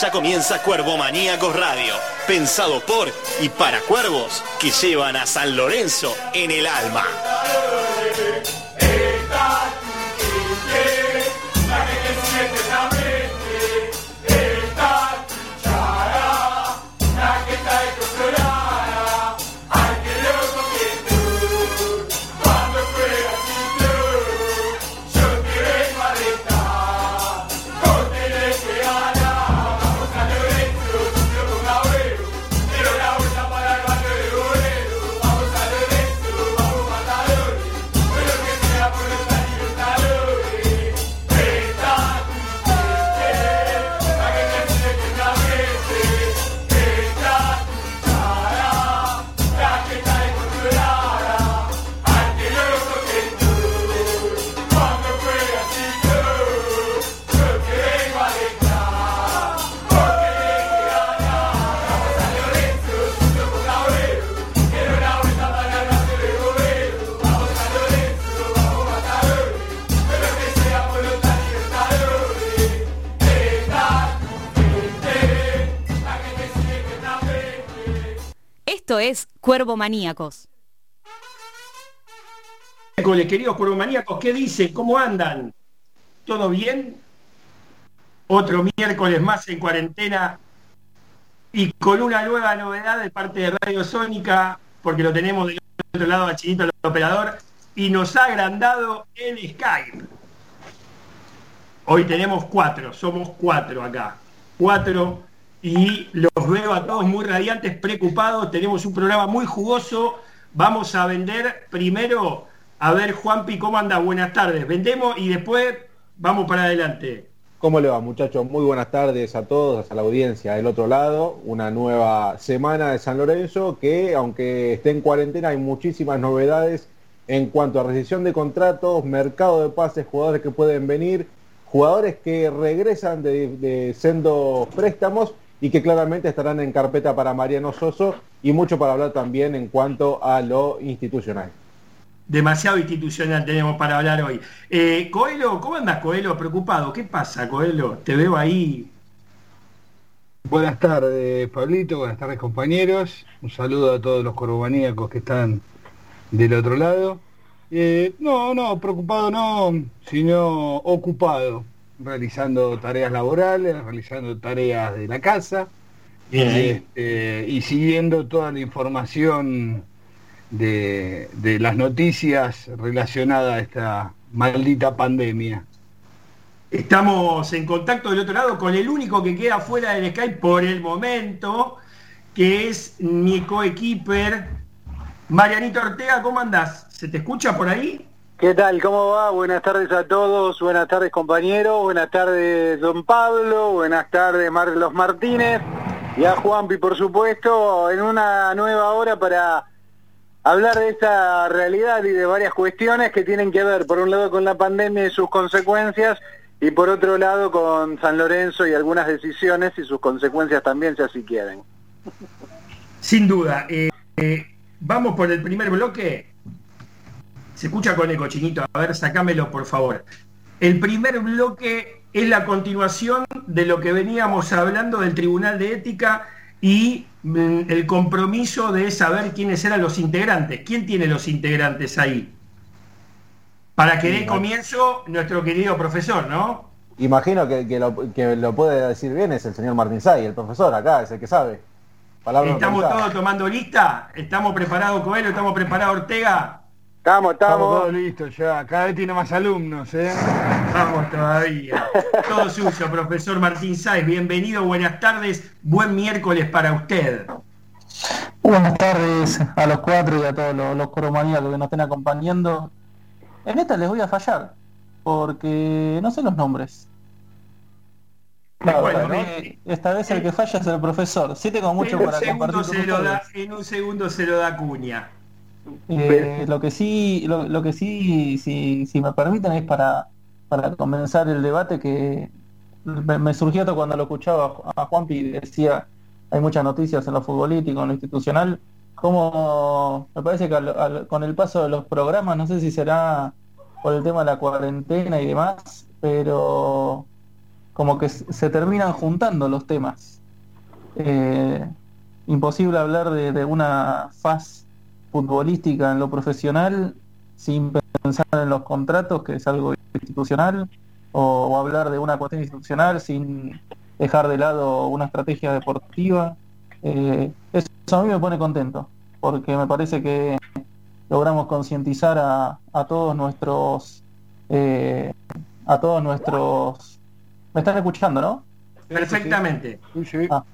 Ya comienza Cuervo Maníacos Radio, pensado por y para cuervos que llevan a San Lorenzo en el alma. Es Cuervo Maníacos. Queridos Cuervo Maníacos, ¿qué dicen? ¿Cómo andan? ¿Todo bien? Otro miércoles más en cuarentena y con una nueva novedad de parte de Radio Sónica, porque lo tenemos del otro lado a Chinito, el operador, y nos ha agrandado el Skype. Hoy tenemos cuatro, somos cuatro acá. Cuatro y veo a todos muy radiantes, preocupados. Tenemos un programa muy jugoso. Vamos a vender primero, a ver Juanpi, ¿cómo anda? Buenas tardes. Vendemos y después vamos para adelante. ¿Cómo le va muchachos? Muy buenas tardes a todos, a la audiencia del otro lado. Una nueva semana de San Lorenzo que aunque esté en cuarentena hay muchísimas novedades en cuanto a rescisión de contratos, mercado de pases, jugadores que pueden venir, jugadores que regresan de, de sendos préstamos y que claramente estarán en carpeta para Mariano Soso y mucho para hablar también en cuanto a lo institucional. Demasiado institucional tenemos para hablar hoy. Eh, Coelho, ¿cómo andas, Coelho? Preocupado. ¿Qué pasa, Coelho? Te veo ahí. Buenas tardes, Pablito. Buenas tardes, compañeros. Un saludo a todos los corbomaníacos que están del otro lado. Eh, no, no, preocupado no, sino ocupado realizando tareas laborales, realizando tareas de la casa este, y siguiendo toda la información de, de, las noticias relacionadas a esta maldita pandemia. Estamos en contacto del otro lado con el único que queda fuera del Skype por el momento, que es mi coequiper, Marianito Ortega. ¿Cómo andás? ¿Se te escucha por ahí? ¿Qué tal? ¿Cómo va? Buenas tardes a todos, buenas tardes compañeros, buenas tardes don Pablo, buenas tardes Marlos Martínez y a Juanpi por supuesto, en una nueva hora para hablar de esta realidad y de varias cuestiones que tienen que ver por un lado con la pandemia y sus consecuencias y por otro lado con San Lorenzo y algunas decisiones y sus consecuencias también si así quieren. Sin duda. Eh, eh, vamos por el primer bloque. Se escucha con eco, chinito. A ver, sacámelo, por favor. El primer bloque es la continuación de lo que veníamos hablando del Tribunal de Ética y mm, el compromiso de saber quiénes eran los integrantes. ¿Quién tiene los integrantes ahí? Para que dé comienzo nuestro querido profesor, ¿no? Imagino que, que, lo, que lo puede decir bien es el señor Martín Say, el profesor acá, es el que sabe. Palabra ¿Estamos todos tomando lista? ¿Estamos preparados, Coelho? ¿Estamos preparados, Ortega? Estamos, estamos. Todo listo ya. Cada vez tiene más alumnos, ¿eh? Vamos todavía. Todo suyo, profesor Martín Sáez. Bienvenido, buenas tardes. Buen miércoles para usted. Buenas tardes a los cuatro y a todos los, los coromaníacos que nos estén acompañando. En esta les voy a fallar, porque no sé los nombres. Claro, bueno, ¿no? Esta vez el que falla es el profesor. Siete como mucho para compartir. Se lo da, en un segundo se lo da cuña. Eh, lo que sí, lo, lo que sí, si, si, me permiten, es para, para comenzar el debate que me, me surgió esto cuando lo escuchaba a Juanpi decía hay muchas noticias en lo futbolístico, en lo institucional, como me parece que al, al, con el paso de los programas, no sé si será por el tema de la cuarentena y demás, pero como que se terminan juntando los temas. Eh, imposible hablar de, de, una faz futbolística en lo profesional sin pensar en los contratos, que es algo institucional, o, o hablar de una cuestión institucional sin dejar de lado una estrategia deportiva. Eh, eso a mí me pone contento, porque me parece que logramos concientizar a, a, todos nuestros eh, a todos nuestros me están escuchando no perfectamente. Ah,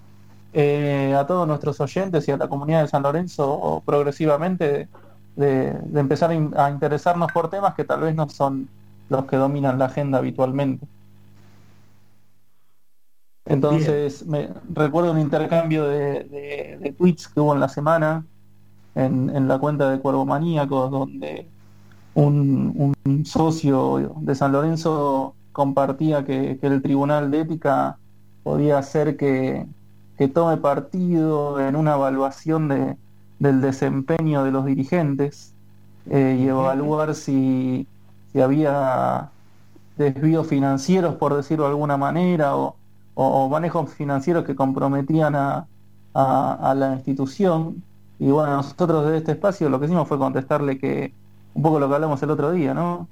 eh, a todos nuestros oyentes y a la comunidad de San Lorenzo progresivamente de, de empezar a interesarnos por temas que tal vez no son los que dominan la agenda habitualmente. Entonces me recuerdo un intercambio de, de, de tweets que hubo en la semana en, en la cuenta de Cuervo Maníacos, donde un, un, socio de San Lorenzo compartía que, que, el Tribunal de Ética podía hacer que, que tome partido en una evaluación de, del desempeño de los dirigentes eh, y evaluar si, si había desvíos financieros, por decirlo de alguna manera, o, o, o manejos financieros que comprometían a, a, a la institución y bueno, nosotros de este espacio lo que hicimos fue contestarle que un poco lo que hablamos el otro día, ¿no?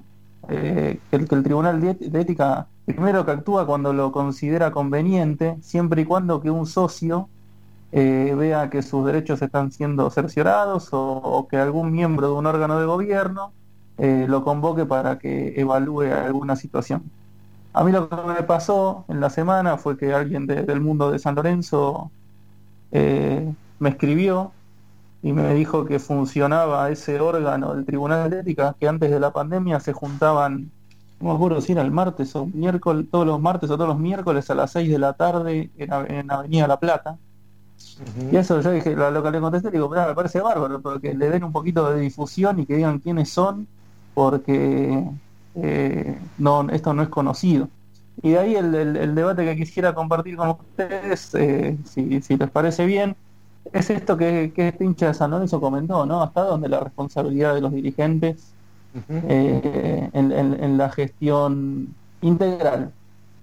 Eh, que, el, que, el, Tribunal de, Ética primero que actúa cuando lo considera conveniente, siempre y cuando que un socio eh, vea que sus derechos están siendo cerciorados o, que algún miembro de un órgano de gobierno eh, lo convoque para que evalúe alguna situación. A mí lo que me pasó en la semana fue que alguien de, del mundo de San Lorenzo eh, me escribió y me dijo que funcionaba ese órgano del Tribunal de Ética, que antes de la pandemia se juntaban, no me acuerdo si era el martes o miércoles, todos los martes o todos los miércoles a las 6 de la tarde en, en Avenida La Plata. Uh -huh. Y eso yo dije, lo, lo, que le contesté, digo, me parece bárbaro, porque le den un poquito de difusión y que digan quiénes son, porque eh, no, esto no es conocido. Y de ahí el, el, el debate que quisiera compartir con ustedes, eh, si, si les parece bien, es esto que, que este hincha de San Lorenzo comentó, ¿no? Hasta donde la responsabilidad de los dirigentes eh, en, la gestión integral,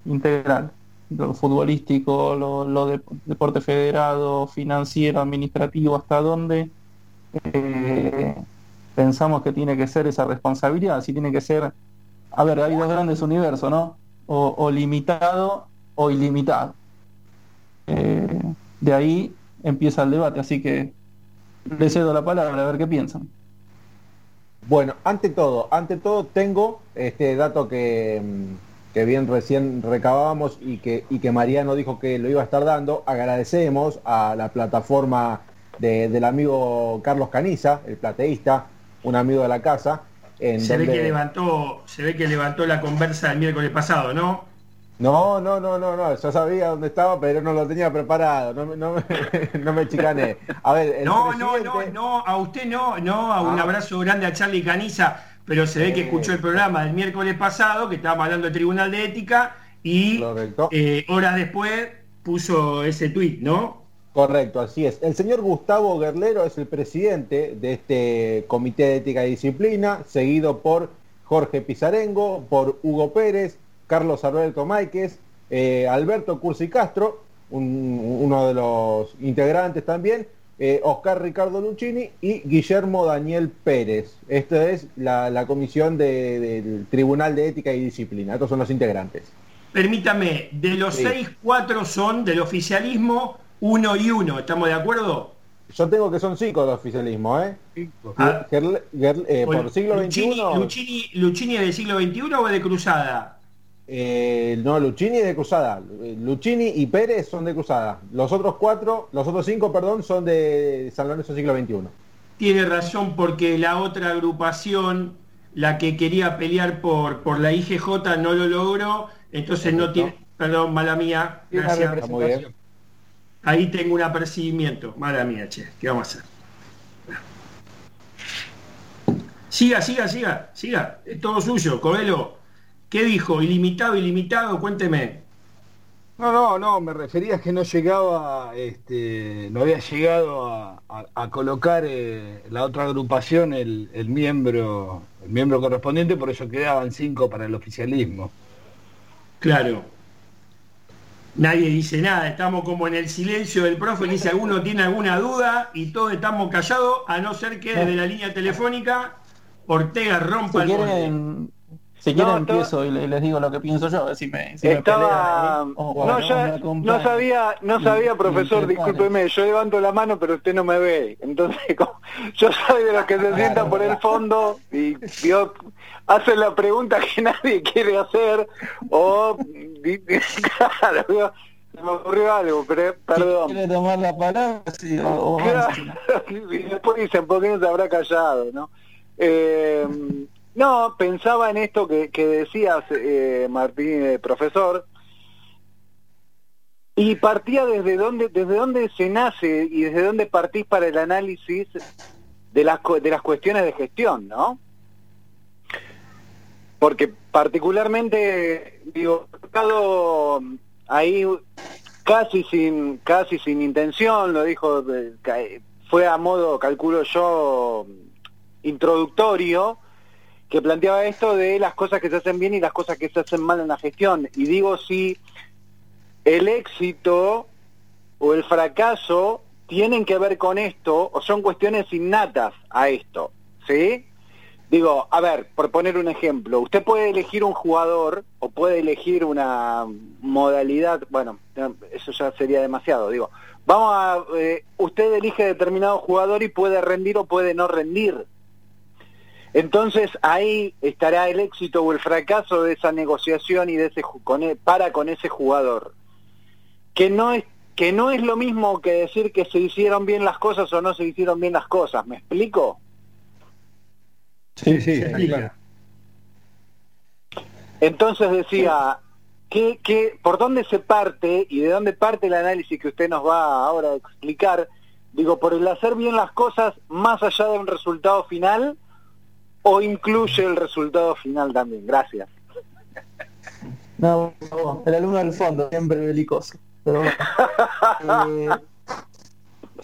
integral, lo futbolístico, lo, de, deporte federado, financiero, administrativo, hasta dónde eh, pensamos que tiene que ser esa responsabilidad, si tiene que ser, a ver, hay dos grandes universos, ¿no? O, o limitado o ilimitado. Eh, de ahí empieza el debate, así que le cedo la palabra a ver qué piensan. Bueno, ante todo, ante todo tengo este dato que, que bien recién recabábamos y que, y que Mariano dijo que lo iba a estar dando. Agradecemos a la plataforma de, del amigo Carlos Caniza, el plateísta, un amigo de la casa. En se donde... ve que levantó, se ve que levantó la conversa el miércoles pasado, ¿no? No, no, no, no, no, yo sabía dónde estaba, pero no lo tenía preparado, no, no, no me chicané. A ver, el no, presidente... no, no, no, a usted no, no, a un ah. abrazo grande a Charlie Caniza, pero se ve que escuchó el programa del miércoles pasado, que estábamos hablando del Tribunal de Ética, y eh, horas después puso ese tuit, ¿no? Correcto, así es. El señor Gustavo Guerlero es el presidente de este Comité de Ética y Disciplina, seguido por Jorge Pizarengo, por Hugo Pérez, Carlos Alberto Máiquez, eh, Alberto Cursi Castro, un, uno de los integrantes también, eh, Oscar Ricardo Luchini y Guillermo Daniel Pérez. Esta es la, la comisión de, del Tribunal de Ética y Disciplina. Estos son los integrantes. Permítame, de los sí. seis, cuatro son del oficialismo, uno y uno. ¿Estamos de acuerdo? Yo tengo que son cinco del oficialismo, ¿eh? Ah, Gerl, Gerl, eh por el siglo Luchini, XXI. Luchini, ¿Luchini es del siglo XXI o es de Cruzada? Eh, no, Luchini es de Cruzada. Luchini y Pérez son de Cruzada. Los otros cuatro, los otros cinco, perdón, son de San Lorenzo siglo XXI. Tiene razón porque la otra agrupación, la que quería pelear por, por la IGJ, no lo logró. Entonces Perfecto. no tiene... Perdón, mala mía. Gracias. Ahí tengo un apercibimiento. Mala mía, che. ¿Qué vamos a hacer? Siga, siga, siga, siga. Es todo suyo, Coelho. ¿Qué dijo? ¿Ilimitado, ilimitado? Cuénteme. No, no, no, me refería a que no llegaba, este, no había llegado a, a, a colocar eh, la otra agrupación el, el, miembro, el miembro correspondiente, por eso quedaban cinco para el oficialismo. Claro. Nadie dice nada, estamos como en el silencio del profe, que dice alguno tiene alguna duda y todos estamos callados, a no ser que desde la línea telefónica Ortega rompa Si el quieren. Si quieren No, empiezo y le- les digo lo que pienso yo, a ver si me, si Estaba... pelean, ¿eh? O- o No, ya- sabía, no sabía, y profesor, discúlpeme, yo levanto la mano, pero usted no me ve. Entonces, como- yo soy de los que se sientan por el fondo y Dios hace la pregunta que nadie quiere hacer o... Claro, digo, se me ocurrió algo, pero Si perdón. quiere tomar la palabra, sí, o, o Claro, y después dicen, ¿por qué no se habrá callado? ¿no? Eh, no, pensaba en esto que, que decías, eh, Martín, eh, profesor, y partía desde dónde, desde dónde se nace y desde dónde partís para el análisis de las, de las cuestiones de gestión, ¿no? Porque particularmente, digo, tocado ahí casi sin casi sin intención lo dijo eh, fue a modo calculo yo introductorio que planteaba esto de las cosas que se hacen bien y las cosas que se hacen mal en la gestión y digo si el éxito o el fracaso tienen que ver con esto o son cuestiones innatas a esto ¿sí? Digo, a ver, por poner un ejemplo, usted puede elegir un jugador o puede elegir una modalidad, bueno, eso ya sería demasiado, digo, vamos a, eh, usted elige determinado jugador y puede rendir o puede no rendir. Entonces ahí estará el éxito o el fracaso de esa negociación y de ese ju- con e- para con ese jugador. Que no es que no es lo mismo que decir que se hicieron bien las cosas o no se hicieron bien las cosas, ¿me explico? Sí, sí, está claro. Entonces decía, ¿qué, qué, por dónde se parte y de dónde parte el análisis que usted nos va ahora a explicar? Digo, por el hacer bien las cosas más allá de un resultado final o incluye el resultado final también. Gracias. No, no, el alumno del fondo, siempre belicoso. Pero bueno. Eh,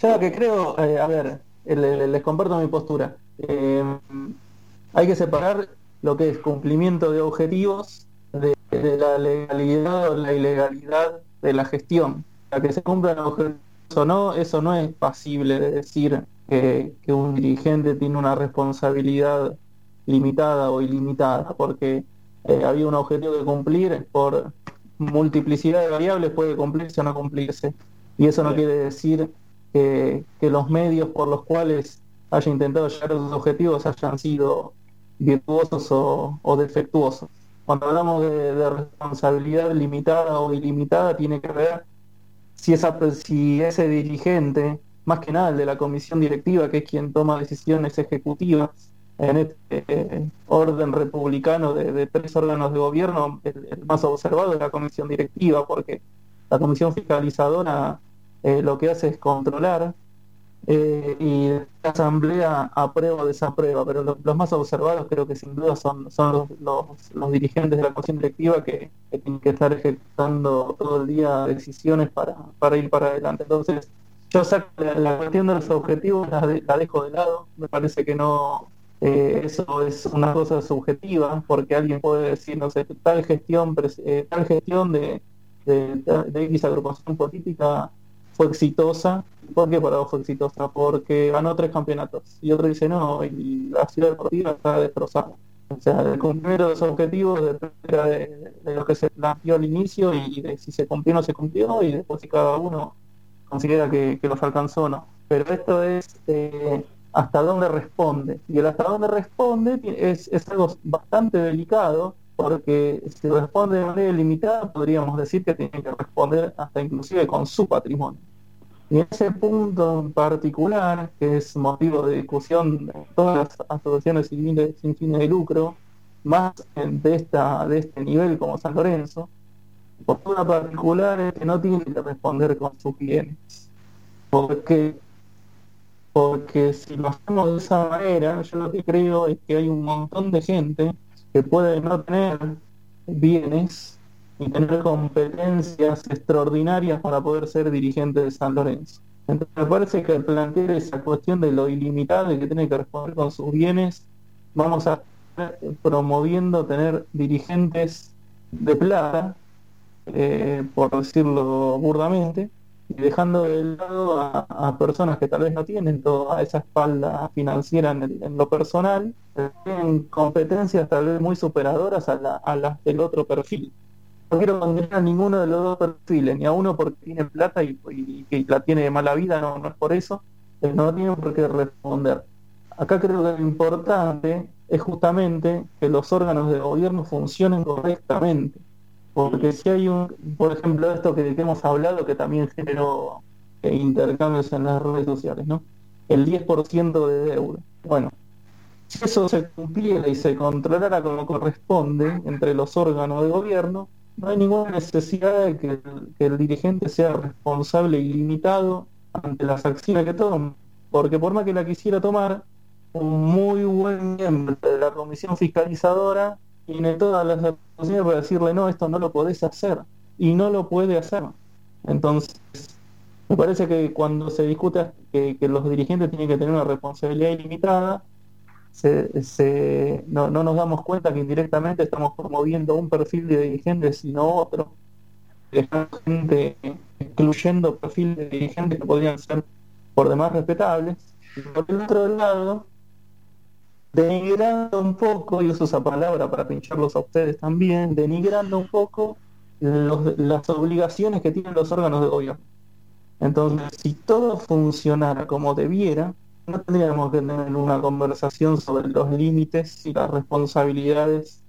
lo que creo, eh, a ver, el- el- les comparto mi postura. Eh, hay que separar lo que es cumplimiento de objetivos de, de la legalidad o la ilegalidad de la gestión. A que se cumplan objetivos o no, eso no es pasible de decir que, que un dirigente tiene una responsabilidad limitada o ilimitada, porque eh, había un objetivo que cumplir por multiplicidad de variables puede cumplirse o no cumplirse. Y eso no quiere decir que, que los medios por los cuales haya intentado llegar a esos objetivos hayan sido virtuosos o, o defectuosos. Cuando hablamos de, de responsabilidad limitada o ilimitada, tiene que ver si, esa, si ese dirigente, más que nada el de la comisión directiva, que es quien toma decisiones ejecutivas, en este eh, orden republicano de, tres órganos de gobierno, el, más observado es la comisión directiva, porque la comisión fiscalizadora eh, lo que hace es controlar eh, y la asamblea aprueba o desaprueba, pero lo- los más observados creo que sin duda son, son los, los, los dirigentes de la comisión directiva que, que tienen que estar ejecutando todo el día decisiones para, para ir para adelante. Entonces, yo saco la, la cuestión de los objetivos, la, de- la dejo de lado, me parece que no, eh, eso es una cosa subjetiva, porque alguien puede decir, no sé, tal gestión, eh, tal gestión de, de, de X agrupación política fue exitosa. ¿Por qué para vos fue exitosa? Porque ganó tres campeonatos. Y otro dice, no, y la ciudad deportiva está destrozada. O sea, el cumplimiento de los objetivos depende de, de lo que se planteó al inicio y de si se cumplió o no se cumplió y después si cada uno considera que, que los alcanzó o no. Pero esto es eh, hasta dónde responde. Y el hasta dónde responde es, es algo bastante delicado porque si responde de manera limitada podríamos decir que tiene que responder hasta inclusive con su patrimonio. Y ese punto en particular, que es motivo de discusión de todas las asociaciones civiles sin fines de lucro, más de, esta, de este nivel como San Lorenzo, postura particular es que no tiene que responder con sus bienes. Porque, porque si lo hacemos de esa manera, yo lo que creo es que hay un montón de gente que puede no tener bienes y tener competencias extraordinarias para poder ser dirigente de San Lorenzo. Entonces me parece que plantear esa cuestión de lo ilimitado y que tiene que responder con sus bienes, vamos a estar promoviendo tener dirigentes de plata eh, por decirlo burdamente, y dejando de lado a, personas que tal vez no tienen toda esa espalda financiera en, lo personal, tienen competencias tal vez muy superadoras a, las del otro perfil. No quiero condenar a ninguno de los dos perfiles, ni a uno porque tiene plata y, que la tiene de mala vida, no, no es por eso, no tiene por qué responder. Acá creo que lo importante es justamente que los órganos de gobierno funcionen correctamente porque si hay un, por ejemplo, esto que, hemos hablado, que también generó eh, intercambios en las redes sociales, ¿no? El 10% de deuda. Bueno, si eso se cumpliera y se controlara como corresponde entre los órganos de gobierno, no hay ninguna necesidad de que el, dirigente sea responsable ilimitado ante las acciones que toma, porque por más que la quisiera tomar, un muy buen miembro de la comisión fiscalizadora tiene todas las oportunidades para decirle, no, esto no lo podés hacer, y no lo puede hacer. Entonces, me parece que cuando se discute que, los dirigentes tienen que tener una responsabilidad ilimitada, se, no, nos damos cuenta que indirectamente estamos promoviendo un perfil de dirigentes sino otro, dejando gente, excluyendo perfiles de dirigentes que podrían ser por demás respetables. Y por el otro lado, denigrando un poco, y uso esa palabra para pincharlos a ustedes también, denigrando un poco las obligaciones que tienen los órganos de gobierno. Entonces, si todo funcionara como debiera, no tendríamos que tener una conversación sobre los límites y las responsabilidades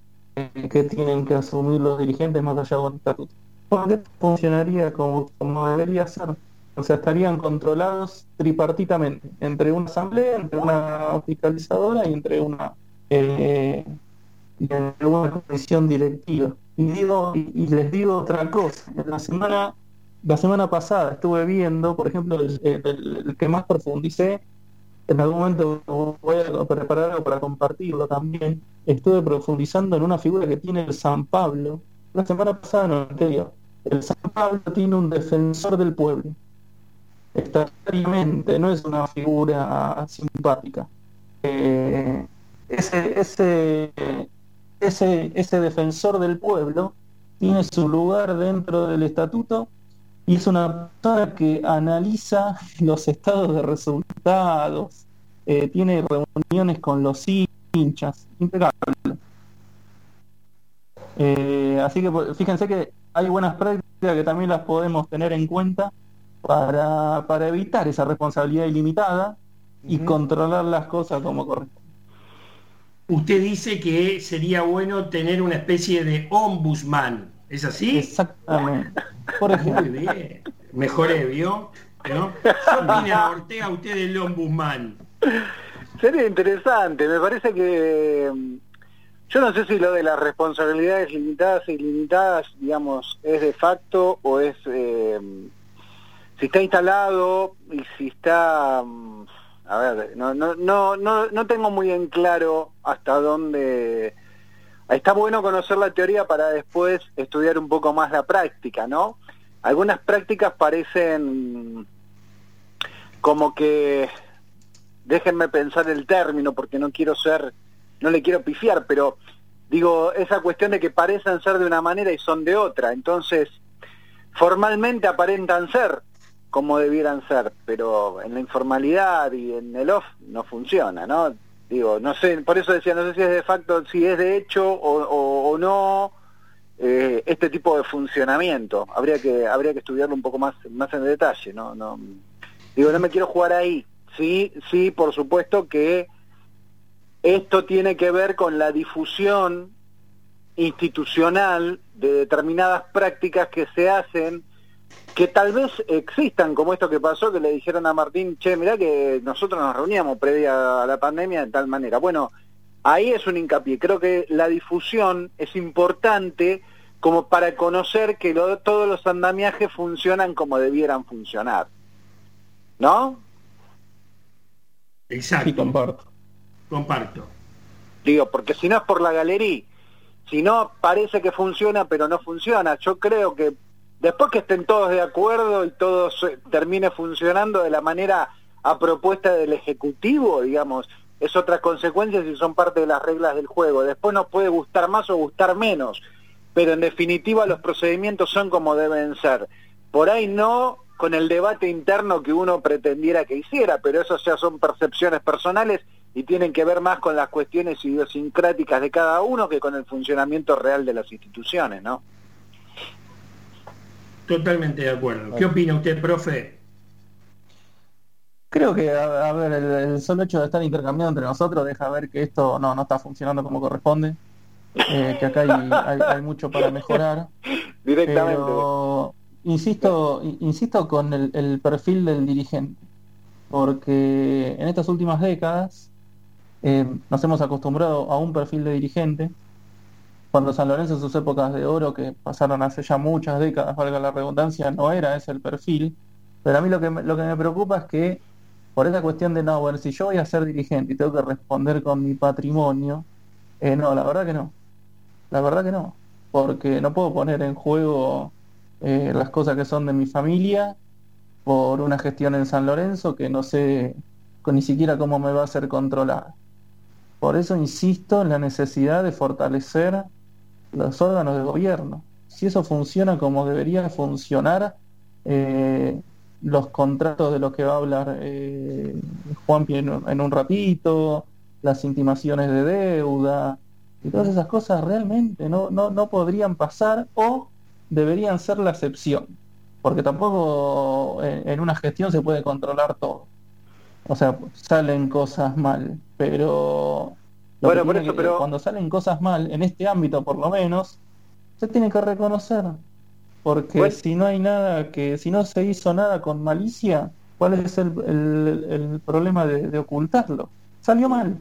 que tienen que asumir los dirigentes más allá de un estatuto. Porque funcionaría como, como debería ser. O sea, estarían controlados tripartitamente, entre una asamblea, entre una fiscalizadora y entre una, eh, una comisión directiva. Y digo, y, les digo otra cosa, la semana, la semana pasada estuve viendo, por ejemplo, el, que más profundicé, en algún momento voy a preparar algo para compartirlo también, estuve profundizando en una figura que tiene el San Pablo, la semana pasada no anterior. El San Pablo tiene un defensor del pueblo estatariamente, no es una figura simpática. Eh, ese, ese, ese, ese defensor del pueblo tiene su lugar dentro del estatuto y es una persona que analiza los estados de resultados, eh, tiene reuniones con los hinchas, impecable. Eh, así que pues, fíjense que hay buenas prácticas que también las podemos tener en cuenta para, para evitar esa responsabilidad ilimitada y controlar las cosas como corresponde. Usted dice que sería bueno tener una especie de ombudsman, ¿es así? Exactamente. Por ejemplo. Mejor ¿vio? ¿No? a Ortega usted el ombudsman? Sería interesante, me parece que yo no sé si lo de las responsabilidades limitadas e ilimitadas, digamos, es de facto o es eh, si está instalado y si está mm, a ver no no no no no tengo muy en claro hasta dónde está bueno conocer la teoría para después estudiar un poco más la práctica no algunas prácticas parecen como que déjenme pensar el término porque no quiero ser no le quiero pifiar pero digo esa cuestión de que parecen ser de una manera y son de otra. Entonces formalmente aparentan ser como debieran ser, pero en la informalidad y en el off no funciona, ¿no? Digo, no sé, por eso decía, no sé si es de facto, si es de hecho o, no eh, este tipo de funcionamiento. Habría que habría que estudiarlo un poco más más en detalle, ¿no? no Digo, no me quiero jugar ahí. Sí, sí, por supuesto que esto tiene que ver con la difusión institucional de determinadas prácticas que se hacen que tal vez existan, como esto que pasó, que le dijeron a Martín, che, mirá que nosotros nos reuníamos previa a la pandemia de tal manera. Bueno, ahí es un hincapié. Creo que la difusión es importante como para conocer que todos los andamiajes funcionan como debieran funcionar. ¿No? Exacto. comparto. Comparto. Digo, porque si no es por la galería, si no parece que funciona, pero no funciona. Yo creo que Después que estén todos de acuerdo y todo termine funcionando de la manera a propuesta del Ejecutivo, digamos, es otra consecuencia si son parte de las reglas del juego. Después nos puede gustar más o gustar menos, pero en definitiva los procedimientos son como deben ser. Por ahí no con el debate interno que uno pretendiera que hiciera, pero eso ya son percepciones personales y tienen que ver más con las cuestiones idiosincráticas de cada uno que con el funcionamiento real de las instituciones, ¿no? Totalmente de acuerdo. ¿Qué opina usted, profe? Creo que, a, ver, el, solo hecho de estar intercambiando entre nosotros deja ver que esto no, no está funcionando como corresponde, eh, que acá hay, mucho para mejorar. Directamente. Pero, insisto, insisto con el, perfil del dirigente, porque en estas últimas décadas eh, nos hemos acostumbrado a un perfil de dirigente cuando San Lorenzo en sus épocas de oro, que pasaron hace ya muchas décadas, valga la redundancia, no era ese el perfil. Pero a mí lo que, lo que me preocupa es que por esa cuestión de, no, bueno, si yo voy a ser dirigente y tengo que responder con mi patrimonio, eh, no, la verdad que no. La verdad que no. Porque no puedo poner en juego eh, las cosas que son de mi familia por una gestión en San Lorenzo que no sé ni siquiera cómo me va a ser controlada. Por eso insisto en la necesidad de fortalecer los órganos de gobierno. Si eso funciona como debería funcionar, eh, los contratos de los que va a hablar eh, Juan en, en, un ratito, las intimaciones de deuda y todas esas cosas realmente no, no, no podrían pasar o deberían ser la excepción, porque tampoco en, en una gestión se puede controlar todo. O sea, salen cosas mal, pero bueno, por eso, pero... cuando salen cosas mal, en este ámbito por lo menos, se tiene que reconocer. Porque si no hay nada que, si no se hizo nada con malicia, ¿cuál es el, el, problema de, ocultarlo? Salió mal.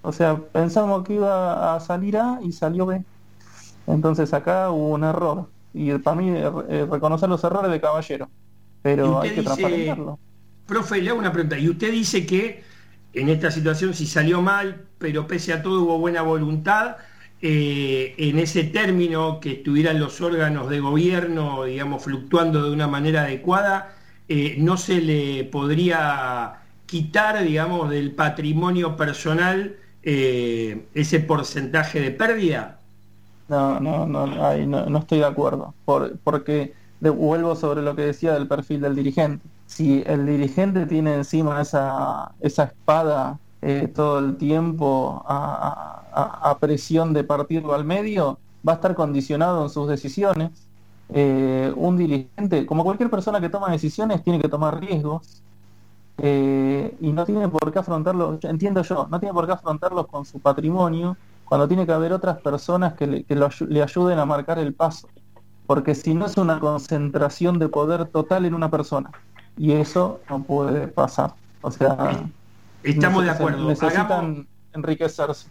O sea, pensamos que iba a salir A y salió B. Entonces acá hubo un error. Y para mí eh, reconocer los errores de caballero. Pero hay que transparentarlo. Profe, le hago una pregunta. Y usted dice que en esta situación si salió mal, pero pese a todo hubo buena voluntad. Eh, en ese término que estuvieran los órganos de gobierno, digamos, fluctuando de una manera adecuada, eh, no se le podría quitar, digamos, del patrimonio personal eh, ese porcentaje de pérdida? No, no, no, no, estoy de acuerdo, porque vuelvo sobre lo que decía del perfil del dirigente si el dirigente tiene encima esa, esa espada eh, todo el tiempo a, presión de partirlo al medio, va a estar condicionado en sus decisiones. Eh, un dirigente, como cualquier persona que toma decisiones, tiene que tomar riesgos eh, y no tiene por qué afrontarlo, entiendo yo, no tiene por qué afrontarlos con su patrimonio cuando tiene que haber otras personas que le, que le ayuden a marcar el paso, porque si no es una concentración de poder total en una persona y eso no puede pasar. O sea, estamos de acuerdo. Necesitan enriquecerse.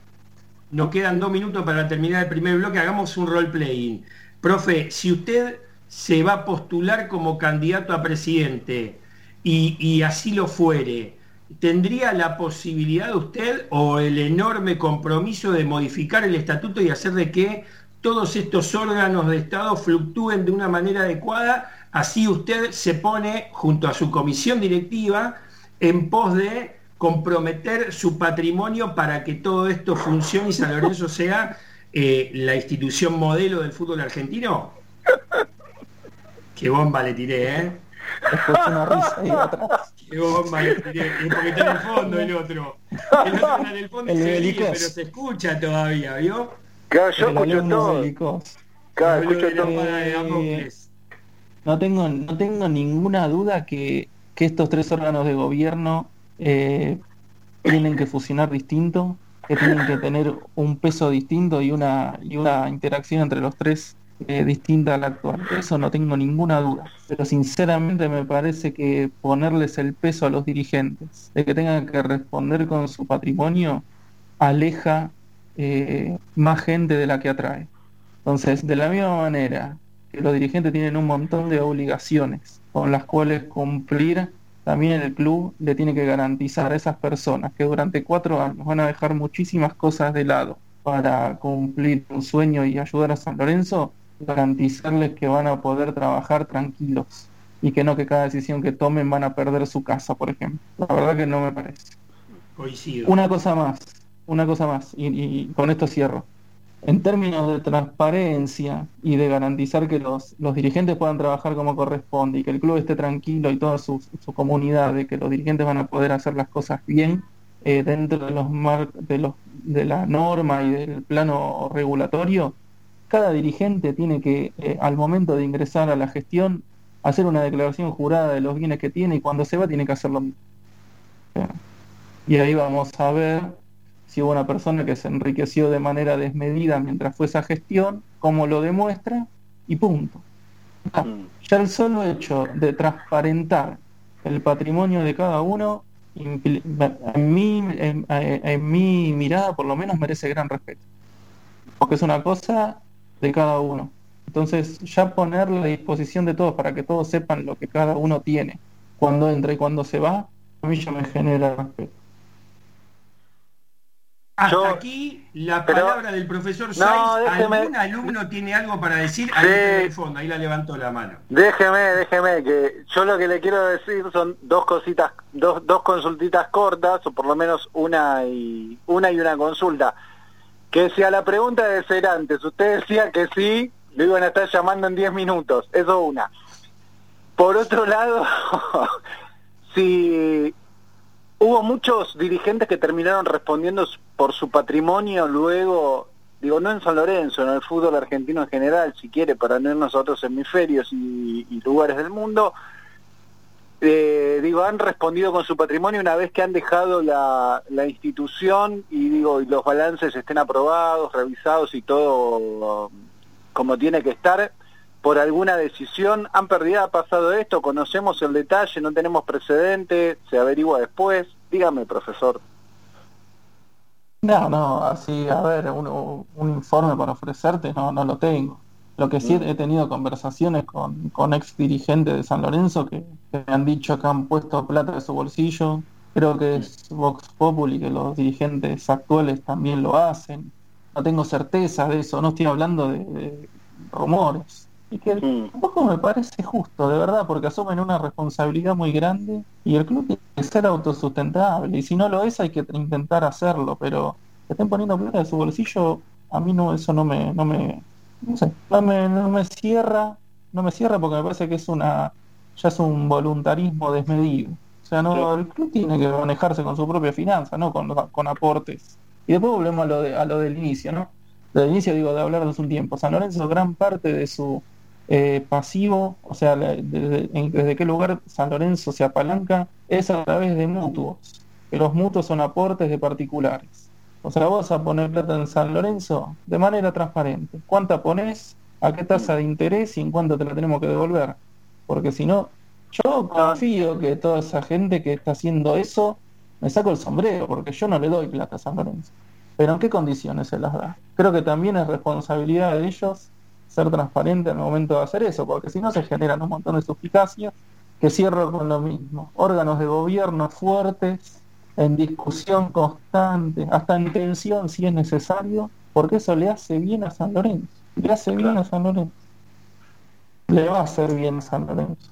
Nos quedan dos minutos para terminar el primer bloque. Hagamos un role playing. Profe, si usted se va a postular como candidato a presidente y, y así lo fuere, ¿tendría la posibilidad usted o el enorme compromiso de modificar el estatuto y hacer de que todos estos órganos de Estado fluctúen de una manera adecuada Así usted se pone junto a su comisión directiva en pos de comprometer su patrimonio para que todo esto funcione y San Lorenzo sea eh, la institución modelo del fútbol argentino. Qué bomba le tiré, ¿eh? Qué bomba le tiré. porque está en el fondo el otro. El otro está en el fondo y se ríe, pero se escucha todavía, ¿vio? Claro, yo escucho todo. Claro, escucho todo. No tengo, no tengo ninguna duda que, estos tres órganos de gobierno eh, tienen que fusionar distinto, que tienen que tener un peso distinto y una, y una interacción entre los tres eh, distinta a la actual. Eso no tengo ninguna duda. Pero sinceramente me parece que ponerles el peso a los dirigentes de que tengan que responder con su patrimonio aleja eh, más gente de la que atrae. Entonces, de la misma manera los dirigentes tienen un montón de obligaciones con las cuales cumplir, también el club le tiene que garantizar a esas personas que durante cuatro años van a dejar muchísimas cosas de lado para cumplir un sueño y ayudar a San Lorenzo, garantizarles que van a poder trabajar tranquilos y que no que cada decisión que tomen van a perder su casa, por ejemplo. La verdad que no me parece. Coincido. Una cosa más, una cosa más, y con esto cierro en términos de transparencia y de garantizar que los, los dirigentes puedan trabajar como corresponde y que el club esté tranquilo y toda su, su comunidad de que los dirigentes van a poder hacer las cosas bien eh, dentro de los mar de los de la norma y del plano regulatorio, cada dirigente tiene que, eh, al momento de ingresar a la gestión, hacer una declaración jurada de los bienes que tiene y cuando se va tiene que hacerlo. Y ahí vamos a ver si hubo una persona que se enriqueció de manera desmedida mientras fue esa gestión, cómo lo demuestra y punto. ya el solo hecho de transparentar el patrimonio de cada uno, en mi, en, en mi mirada por lo menos merece gran respeto. Porque es una cosa de cada uno. Entonces ya ponerle a disposición de todos para que todos sepan lo que cada uno tiene, cuando entra y cuando se va, a mí ya me genera respeto. Hasta Yo- aquí la pero- palabra del profesor No, Saiz. déjeme- ¿Algún alumno tiene algo para decir? Ahí Sí. en el fondo, ahí la levantó la mano. Déjeme, déjeme, que yo lo que le quiero decir son dos cositas, dos, dos consultitas cortas, o por lo menos una y una y una consulta. Que si a la pregunta de Cerantes usted decía que sí, lo iban a estar llamando en 10 minutos, eso una. Por otro lado, si hubo muchos dirigentes que terminaron respondiendo por su patrimonio luego, digo, no en San Lorenzo, en el fútbol argentino en general, si quiere, para no irnos a otros hemisferios y, lugares del mundo, eh, digo, han respondido con su patrimonio una vez que han dejado la, la institución y digo, y los balances estén aprobados, revisados y todo como tiene que estar por alguna decisión, han perdido, ha pasado esto, conocemos el detalle, no tenemos precedente, se averigua después. Dígame, profesor. No, no, así, a ver, un, un informe para ofrecerte no, no lo tengo. Lo que sí he tenido conversaciones con, con ex dirigentes de San Lorenzo que, que me han dicho que han puesto plata de su bolsillo. Creo que es Vox Populi, que los dirigentes actuales también lo hacen. No tengo certeza de eso, no estoy hablando de, de rumores. Y que Mm. tampoco me parece justo, de verdad, porque asumen una responsabilidad muy grande y el club tiene que ser autosustentable. Y si no lo es, hay que intentar hacerlo, pero que estén poniendo plata de su bolsillo, a mí no, eso no me, no me, no sé, no me, no me cierra, no me cierra porque me parece que es una, ya es un voluntarismo desmedido. O sea, no, el club tiene que manejarse con su propia finanza, no con, con aportes. Y después volvemos a lo, de, a lo del inicio, ¿no? Del inicio, digo, de hablar de hace un tiempo. San Lorenzo, gran parte de su eh, pasivo, o sea, desde, desde qué lugar San Lorenzo se apalanca, es a través de mutuos. Que los mutuos son aportes de particulares. O sea, vos a poner plata en San Lorenzo de manera transparente. ¿Cuánta pones? ¿A qué tasa de interés y en cuánto te la tenemos que devolver? Porque si no, yo confío que toda esa gente que está haciendo eso, me saco el sombrero, porque yo no le doy plata a San Lorenzo. Pero ¿en qué condiciones se las da? Creo que también es responsabilidad de ellos ser transparente al momento de hacer eso, porque si no se generan un montón de suspicacias, que cierro con lo mismo. Órganos de gobierno fuertes, en discusión constante, hasta en tensión si es necesario, porque eso le hace bien a San Lorenzo. Le hace bien a San Lorenzo. Le va a hacer bien a San Lorenzo.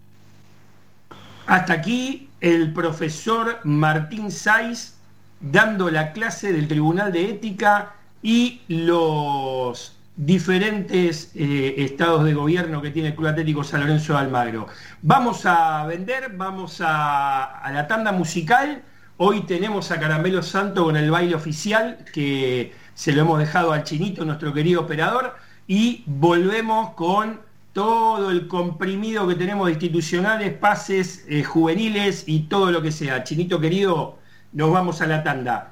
Hasta aquí el profesor Martín Saiz dando la clase del Tribunal de Ética y los diferentes eh, estados de gobierno que tiene el Club Atlético San Lorenzo de Almagro. Vamos a vender, vamos a, la tanda musical. Hoy tenemos a Caramelo Santo con el baile oficial, que se lo hemos dejado al chinito, nuestro querido operador, y volvemos con todo el comprimido que tenemos de institucionales, pases eh, juveniles y todo lo que sea. Chinito querido, nos vamos a la tanda.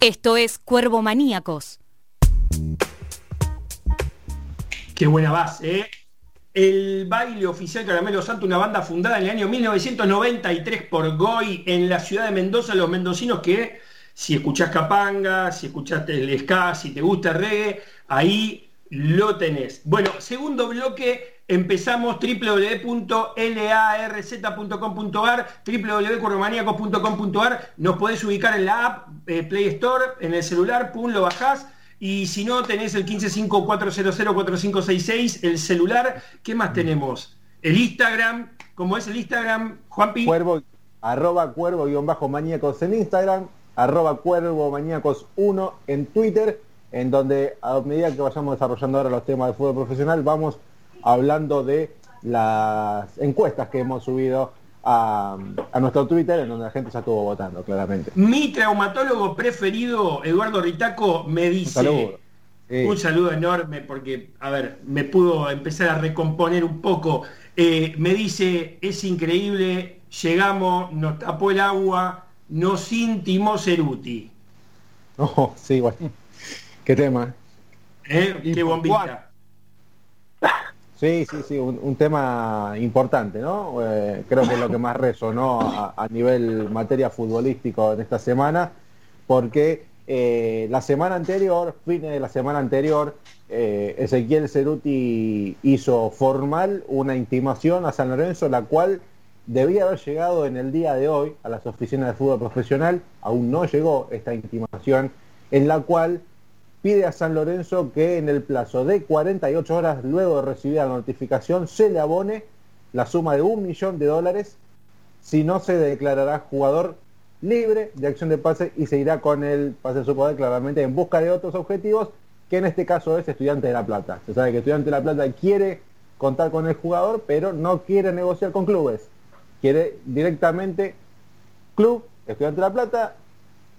Esto es Cuervo Maníacos. Qué buena base, ¿eh? El baile oficial Caramelo Santo, una banda fundada en el año 1993 por Goy en la ciudad de Mendoza, los mendocinos que si escuchás capanga, si escuchaste el ska, si te gusta reggae, ahí lo tenés. Bueno, segundo bloque Empezamos www.larz.com.ar, www.curromaniacos.com.ar. Nos podés ubicar en la app eh, Play Store, en el celular, pum, lo bajás. Y si no, tenés el 155-400-4566, el celular. ¿Qué más tenemos? El Instagram, ¿cómo es el Instagram, Juanpi? Cuervo, arroba cuervo guion bajo maníacos en Instagram, arroba cuervo maníacos 1 en Twitter, en donde a medida que vayamos desarrollando ahora los temas de fútbol profesional, vamos hablando de las encuestas que hemos subido a, nuestro Twitter, en donde la gente ya estuvo votando, claramente. Mi traumatólogo preferido, Eduardo Ritaco, me dice... Un saludo. enorme porque, a ver, me pudo empezar a recomponer un poco. Eh, me dice, es increíble, llegamos, nos tapó el agua, nos intimó Ceruti. Oh, sí, bueno. Qué tema. ¿Eh? Qué bombita. Sí, sí, sí, un, tema importante, ¿no? Eh, creo que es lo que más resonó a, nivel materia futbolístico en esta semana, porque eh, la semana anterior, fines de la semana anterior, eh, Ezequiel Ceruti hizo formal una intimación a San Lorenzo, la cual debía haber llegado en el día de hoy a las oficinas de fútbol profesional, aún no llegó esta intimación, en la cual pide a San Lorenzo que en el plazo de 48 horas luego de recibir la notificación se le abone la suma de un millón de dólares si no se declarará jugador libre de acción de pase y se irá con el pase de su poder claramente en busca de otros objetivos, que en este caso es Estudiante de La Plata. Se sabe que Estudiante de La Plata quiere contar con el jugador, pero no quiere negociar con clubes. Quiere directamente club, Estudiante de La Plata,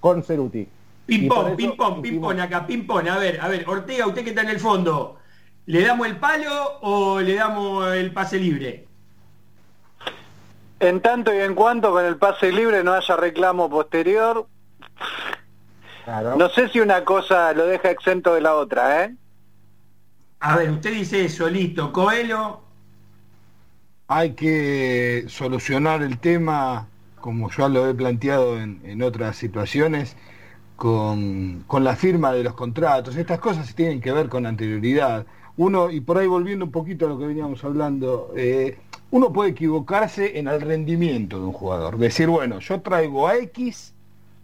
con Ceruti. Ping pong, ping pong, ping pong acá, ping pong. A ver, a ver, Ortega, usted que está en el fondo, ¿le damos el palo o le damos el pase libre? En tanto y en cuanto con el pase libre no haya reclamo posterior, Claro. no sé si una cosa lo deja exento de la otra, ¿eh? A ver, usted dice eso, listo. Coelho, Hay que solucionar el tema, como ya lo he planteado en, en otras situaciones, con, con la firma de los contratos. Estas cosas tienen que ver con anterioridad. Uno, y por ahí volviendo un poquito a lo que veníamos hablando, eh, uno puede equivocarse en el rendimiento de un jugador. Decir, bueno, yo traigo a X,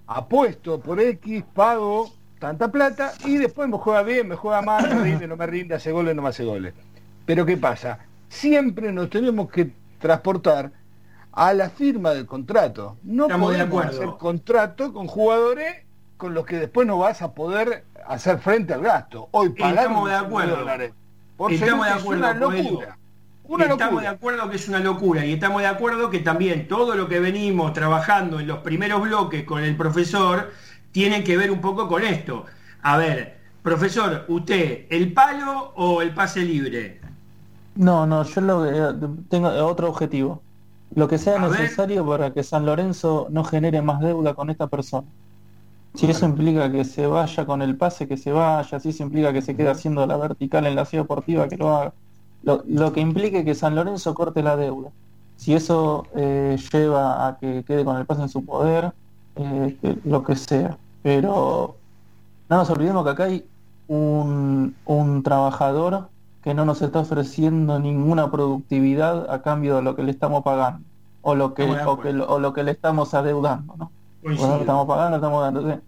apuesto por X, pago tanta plata y después me juega bien, me juega mal, me rinde, no me rinde, hace goles, no me hace goles. Pero ¿qué pasa? Siempre nos tenemos que transportar a la firma del contrato. No Estamos de podemos hacer contrato con jugadores con los que después no vas a poder hacer frente al gasto. Hoy un de acuerdo. dólares por Estamos de Ceruti es acuerdo, una locura. Una estamos locura. de acuerdo que es una locura y estamos de acuerdo que también todo lo que venimos trabajando en los primeros bloques con el profesor tiene que ver un poco con esto. A ver, profesor, ¿usted el palo o el pase libre? No, no, yo lo que- tengo otro objetivo. Lo que sea A ver. necesario para que San Lorenzo no genere más deuda con esta persona. Si eso implica que se vaya con el pase, que se vaya, si eso implica que se quede haciendo la vertical en la ciudad deportiva, que lo haga. Lo, lo que implique que San Lorenzo corte la deuda. Si eso eh, lleva a que quede con el pase en su poder, eh, que- lo que sea. Pero no nos olvidemos que acá hay un, un trabajador que no nos está ofreciendo ninguna productividad a cambio de lo que le estamos pagando o lo que, o que, o lo que le estamos adeudando, ¿no? Estamos pagando, estamos dando. Entonces,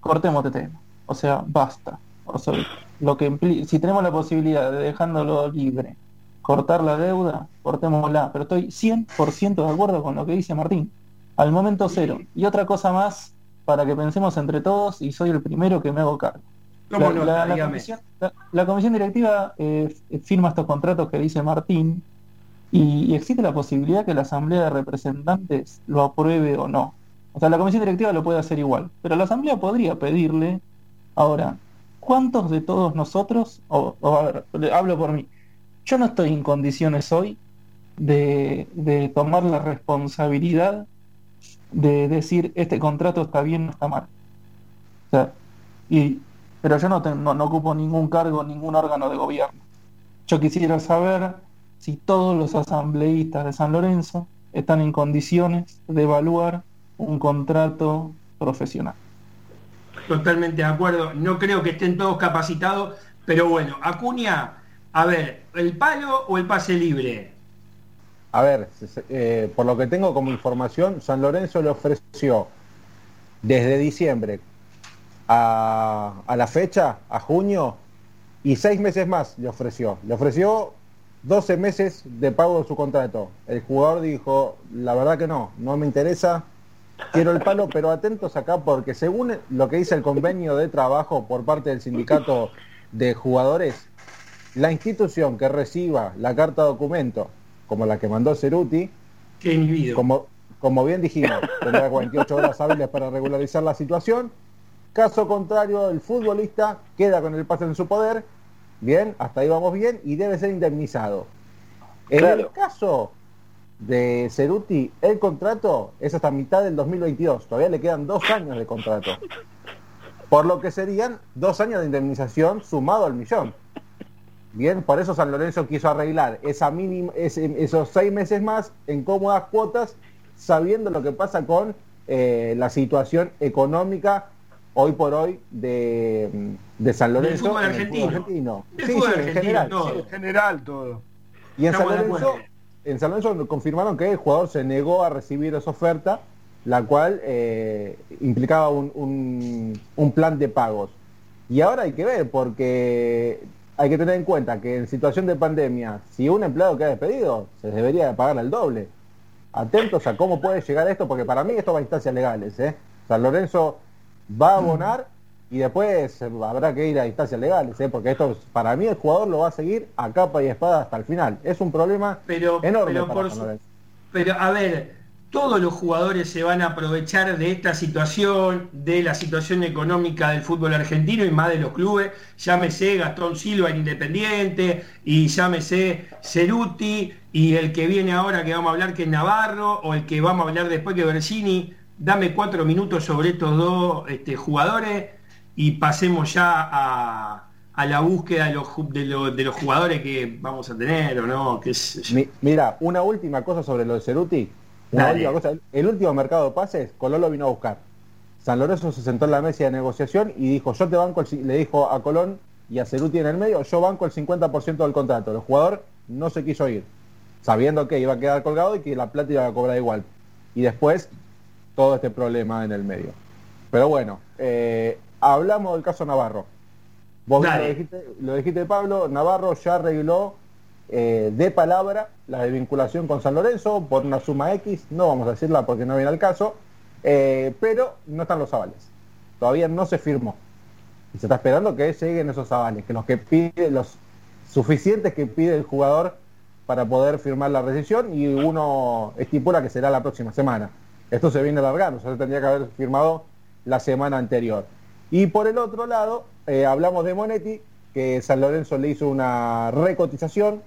cortemos este tema. O sea, basta. O sea, lo que si tenemos la posibilidad de dejándolo libre, cortar la deuda, cortémosla. Pero estoy 100% de acuerdo con lo que dice Martín. Al momento cero. Y otra cosa más para que pensemos entre todos y soy el primero que me hago cargo. ¿Cómo La, no? la- la Dígame. comisión, la- la comisión directiva eh, firma estos contratos que dice Martín y, y existe la posibilidad que la asamblea de representantes lo apruebe o no. O sea, la comisión directiva lo puede hacer igual, pero la asamblea podría pedirle, ahora, ¿cuántos de todos nosotros, o, o a hablo por mí, yo no estoy en condiciones hoy de, tomar la responsabilidad de decir este contrato está bien o está mal. O sea, y, pero yo no, te- no, no ocupo ningún cargo, ningún órgano de gobierno. Yo quisiera saber si todos los asambleístas de San Lorenzo están en condiciones de evaluar un contrato profesional. Totalmente de acuerdo. No creo que estén todos capacitados, pero bueno, Acuña, a ver, ¿el palo o el pase libre? A ver, eh, por lo que tengo como información, San Lorenzo le ofreció desde diciembre a, a la fecha, a junio, y seis meses más le ofreció. Le ofreció 12 meses de pago de su contrato. El jugador dijo, la verdad que no, no me interesa, quiero el palo, pero atentos acá porque según lo que dice el convenio de trabajo por parte del sindicato de jugadores, la institución que reciba la carta documento, como la que mandó Ceruti, como, como bien dijimos, tendrá 48 horas hábiles para regularizar la situación. Caso contrario, el futbolista queda con el pase en su poder. Bien, hasta ahí vamos bien y debe ser indemnizado. En el caso de Ceruti, el contrato es hasta mitad del 2022. Todavía le quedan dos años de contrato. Por lo que serían dos años de indemnización sumado al millón. Bien, por eso San Lorenzo quiso arreglar esa mínima, ese- esos seis meses más en cómodas cuotas, sabiendo lo que pasa con eh, la situación económica hoy por hoy de, de San Lorenzo. fútbol en el argentino. argentino. Del Sí, fútbol sí, en argentino, general. todo. En general todo. Y en San, Estamos Lorenzo. En San Lorenzo confirmaron que el jugador se negó a recibir esa oferta, la cual eh, implicaba un, un- plan de pagos. Y ahora hay que ver, porque hay que tener en cuenta que en situación de pandemia, si un empleado queda despedido, se debería de pagar el doble. atentos a cómo puede llegar esto, porque para mí esto va a instancias legales. ¿eh? San Lorenzo va a abonar y después habrá que ir a instancias legales, ¿eh? porque esto para mí el jugador lo va a seguir a capa y espada hasta el final. Es un problema pero, enorme pero, para por su- pero a ver, todos los jugadores se van a aprovechar de esta situación, de la situación económica del fútbol argentino y más de los clubes. Llámese Gastón Silva en Independiente y llámese Ceruti y el que viene ahora que vamos a hablar que es Navarro o el que vamos a hablar después que Bersini. Dame cuatro minutos sobre estos dos este, jugadores y pasemos ya a, a la búsqueda de los, de, lo- de los jugadores que vamos a tener o no. sé yo. Mi- mira, una última cosa sobre lo de Ceruti. Una última cosa. El- último mercado de pases, Colón lo vino a buscar. San Lorenzo se sentó en la mesa de negociación y dijo, yo te banco, el le dijo a Colón y a Ceruti en el medio, yo banco el 50% del contrato. El jugador no se quiso ir, sabiendo que iba a quedar colgado y que la plata iba a cobrar igual. Y después, todo este problema en el medio. Pero bueno, eh, hablamos del caso Navarro. Vos lo dijiste, lo dijiste, Pablo, Navarro ya arregló eh, de palabra la desvinculación con San Lorenzo por una suma X, no vamos a decirla porque no viene al caso, eh, pero no están los avales. Todavía no se firmó. Y se está esperando que lleguen esos avales, que los que pide, los suficientes que pide el jugador para poder firmar la rescisión y uno estipula que será la próxima semana. Esto se viene alargando, o sea, se tendría que haber firmado la semana anterior. Y por el otro lado, eh, hablamos de Monetti, que San Lorenzo le hizo una recotización,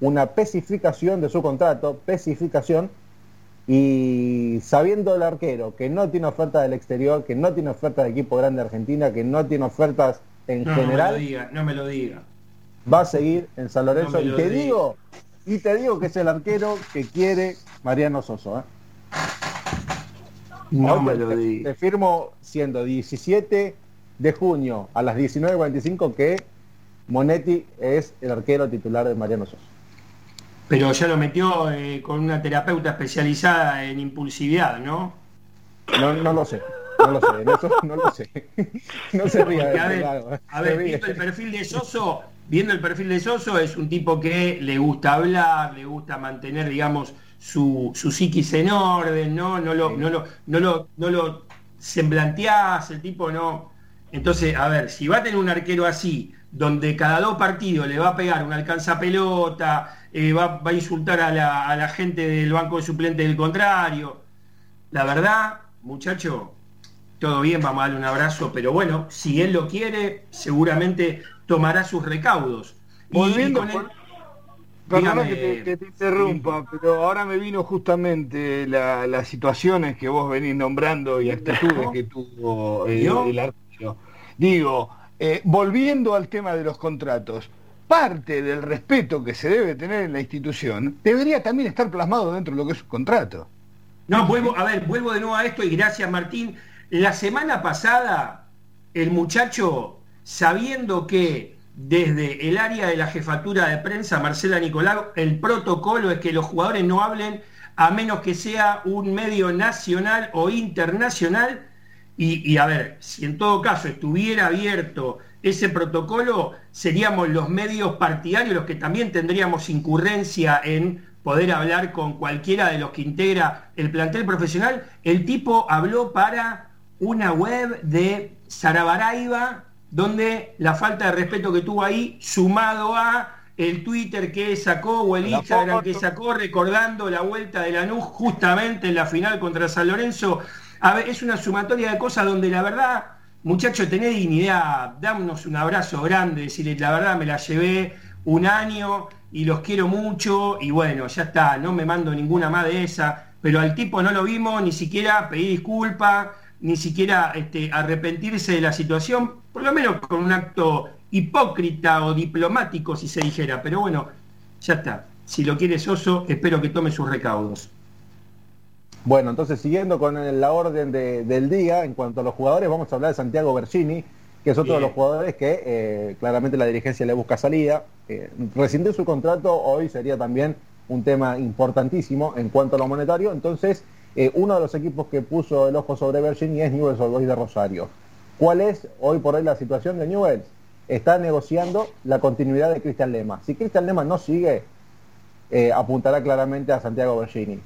una especificación de su contrato, especificación, y sabiendo el arquero que no tiene oferta del exterior, que no tiene oferta de equipo grande de Argentina, que no tiene ofertas en No, no me lo general, diga, no me lo diga. va a seguir en San Lorenzo. No y te digo, y te digo que es el arquero que quiere Mariano Soso. ¿eh? No me lo te, digas. te firmo siendo 17 de junio a las 19.45 que Monetti es el arquero titular de Mariano Soso. Pero ya lo metió eh, con una terapeuta especializada en impulsividad, ¿no? No, no lo sé. No lo sé, eso no lo sé. No se ría Porque, a ver, lado, a ver, viendo el perfil de Soso, viendo el perfil de Soso, es un tipo que le gusta hablar, le gusta mantener, digamos, su, su psiquis en orden, ¿no? No lo, no lo, no lo, no lo semblanteás, el tipo no. Entonces, a ver, si va a tener un arquero así, donde cada dos partidos le va a pegar una alcanza pelota, eh, va, va a insultar a la, a la gente del banco de suplentes del contrario. La verdad, muchacho, todo bien, vamos a darle un abrazo, pero bueno, si él lo quiere, seguramente tomará sus recaudos. Y- y Volviendo con él- Dígame, que te, que te interrumpa, pero ahora me vino justamente la- las situaciones que vos venís nombrando y actitudes que tuvo eh, el arquero. Digo, eh, volviendo al tema de los contratos, parte del respeto que se debe tener en la institución debería también estar plasmado dentro de lo que es un contrato. No, vuelvo, a ver, vuelvo de nuevo a esto y gracias Martín. La semana pasada, el muchacho, sabiendo que desde el área de la jefatura de prensa, Marcela Nicolau, el protocolo es que los jugadores no hablen a menos que sea un medio nacional o internacional. Y, a ver, si en todo caso estuviera abierto ese protocolo, seríamos los medios partidarios los que también tendríamos incurrencia en poder hablar con cualquiera de los que integra el plantel profesional. El tipo habló para una web de Sarabaraiba, donde la falta de respeto que tuvo ahí, sumado a el Twitter que sacó o el Instagram que sacó recordando la vuelta de Lanús justamente en la final contra San Lorenzo. A ver, es una sumatoria de cosas donde la verdad, muchachos, tenés dignidad, dámonos un abrazo grande, decirle la verdad me la llevé un año y los quiero mucho y bueno, ya está, no me mando ninguna más de esa, pero al tipo no lo vimos ni siquiera pedir disculpas, ni siquiera este, arrepentirse de la situación, por lo menos con un acto hipócrita o diplomático si se dijera, pero bueno, ya está. Si lo quiere Soso, espero que tome sus recaudos. Bueno, entonces siguiendo con la orden de- del día, en cuanto a los jugadores, vamos a hablar de Santiago Bergini, que es otro de los jugadores que eh, claramente la dirigencia le busca salida. Eh, rescindir su contrato hoy sería también un tema importantísimo en cuanto a lo monetario. Entonces, eh, uno de los equipos que puso el ojo sobre Bergini es Newell's Old Boys de Rosario. ¿Cuál es hoy por hoy la situación de Newell's? Está negociando la continuidad de Cristian Lema. Si Cristian Lema no sigue, eh, apuntará claramente a Santiago Bergini.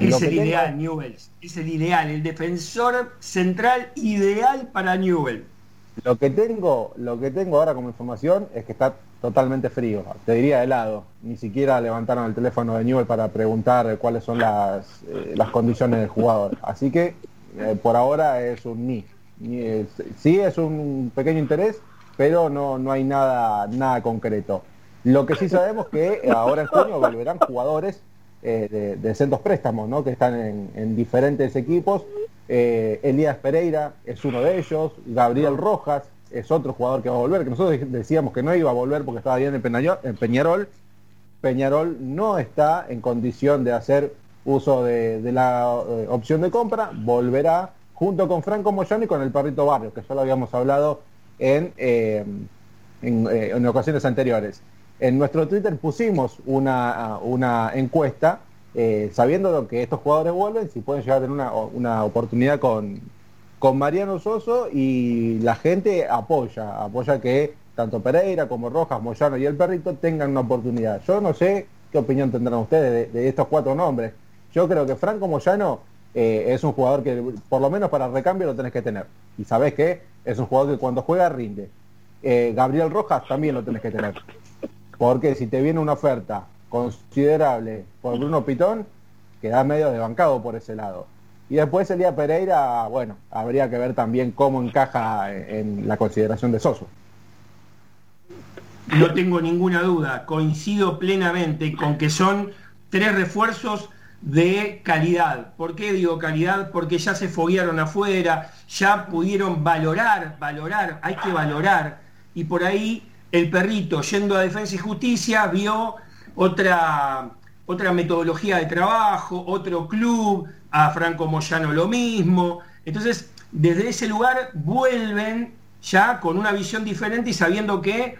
Es el ideal, Newells. Es el ideal, el defensor central ideal para Newell. Lo que tengo, lo que tengo ahora como información es que está totalmente frío, te diría helado. Ni siquiera levantaron el teléfono de Newell para preguntar cuáles son las, eh, las condiciones del jugador. Así que eh, por ahora es un ni. sí es un pequeño interés, pero no, no hay nada, nada concreto. Lo que sí sabemos que ahora en junio volverán jugadores eh, de, centros préstamos, ¿no? que están en, diferentes equipos. Eh, Elías Pereira es uno de ellos, Gabriel Rojas es otro jugador que va a volver, que nosotros decíamos que no iba a volver porque estaba bien en Peñarol. Peñarol no está en condición de hacer uso de, la eh, opción de compra, volverá junto con Franco Moyano y con el Perrito Barrio, que ya lo habíamos hablado en, en ocasiones anteriores. En nuestro Twitter pusimos una, una encuesta eh, sabiendo que estos jugadores vuelven, si pueden llegar a tener una, oportunidad con, con Mariano Soso y la gente apoya, apoya que tanto Pereira como Rojas, Moyano y el Perrito tengan una oportunidad. Yo no sé qué opinión tendrán ustedes de, estos cuatro nombres. Yo creo que Franco Moyano eh, es un jugador que por lo menos para recambio lo tenés que tener. Y sabés que es un jugador que cuando juega rinde. Eh, Gabriel Rojas también lo tenés que tener. Porque si te viene una oferta considerable por Bruno Pitón, quedás medio desbancado por ese lado. Y después el día Pereira, bueno, habría que ver también cómo encaja en la consideración de Soso. No tengo ninguna duda, coincido plenamente con que son tres refuerzos de calidad. ¿Por qué digo calidad? Porque ya se foguearon afuera, ya pudieron valorar, valorar, hay que valorar. Y por ahí el perrito yendo a Defensa y Justicia vio otra, otra metodología de trabajo, otro club, a Franco Moyano lo mismo. Entonces, desde ese lugar vuelven ya con una visión diferente y sabiendo que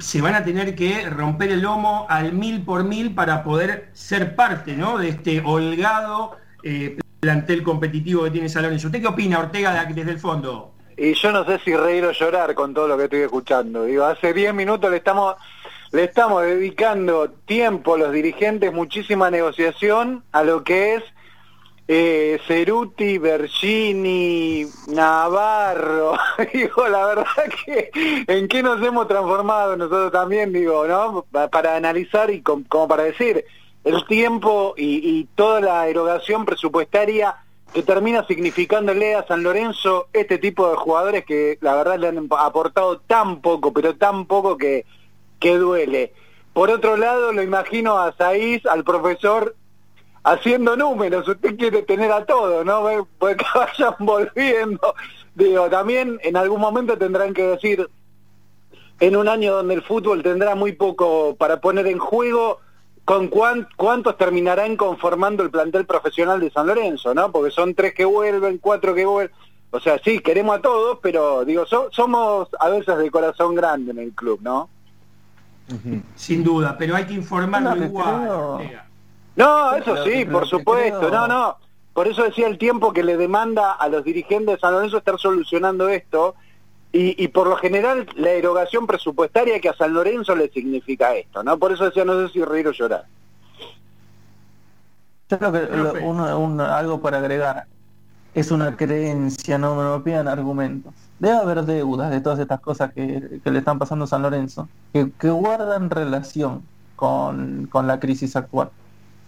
se van a tener que romper el lomo al mil por mil para poder ser parte ¿no? de este holgado eh, plantel competitivo que tiene San Lorenzo. ¿Usted qué opina, Ortega, desde el fondo? y yo no sé si reír o llorar con todo lo que estoy escuchando. Digo, hace 10 minutos le estamos le estamos dedicando tiempo los dirigentes, muchísima negociación a lo que es eh, Ceruti, Bergini, Navarro. digo, la verdad que en qué nos hemos transformado nosotros también, digo, ¿no? Para analizar y como para decir, el tiempo y, y toda la erogación presupuestaria que termina significándole a San Lorenzo este tipo de jugadores que la verdad le han aportado tan poco, pero tan poco que, que duele. Por otro lado, lo imagino a Saiz, al profesor, haciendo números. Usted quiere tener a todo, ¿no? Pues que vayan volviendo. Digo, también en algún momento tendrán que decir, en un año donde el fútbol tendrá muy poco para poner en juego, con cuántos terminarán conformando el plantel profesional de San Lorenzo, ¿no? Porque son tres que vuelven, cuatro que vuelven. O sea, sí, queremos a todos, pero digo, somos a veces de corazón grande en el club, ¿no? Sin duda, pero hay que informarlo igual. No, eso sí, por supuesto, no, no. Por eso decía el tiempo que le demanda a los dirigentes de San Lorenzo estar solucionando esto y, por lo general la erogación presupuestaria que a San Lorenzo le significa esto, ¿no? Por eso decía, no sé si reír o llorar. Yo creo que algo para agregar es una creencia, no me lo pidan argumentos. Debe haber deudas de todas estas cosas que, le están pasando a San Lorenzo, que, guardan relación con, la crisis actual.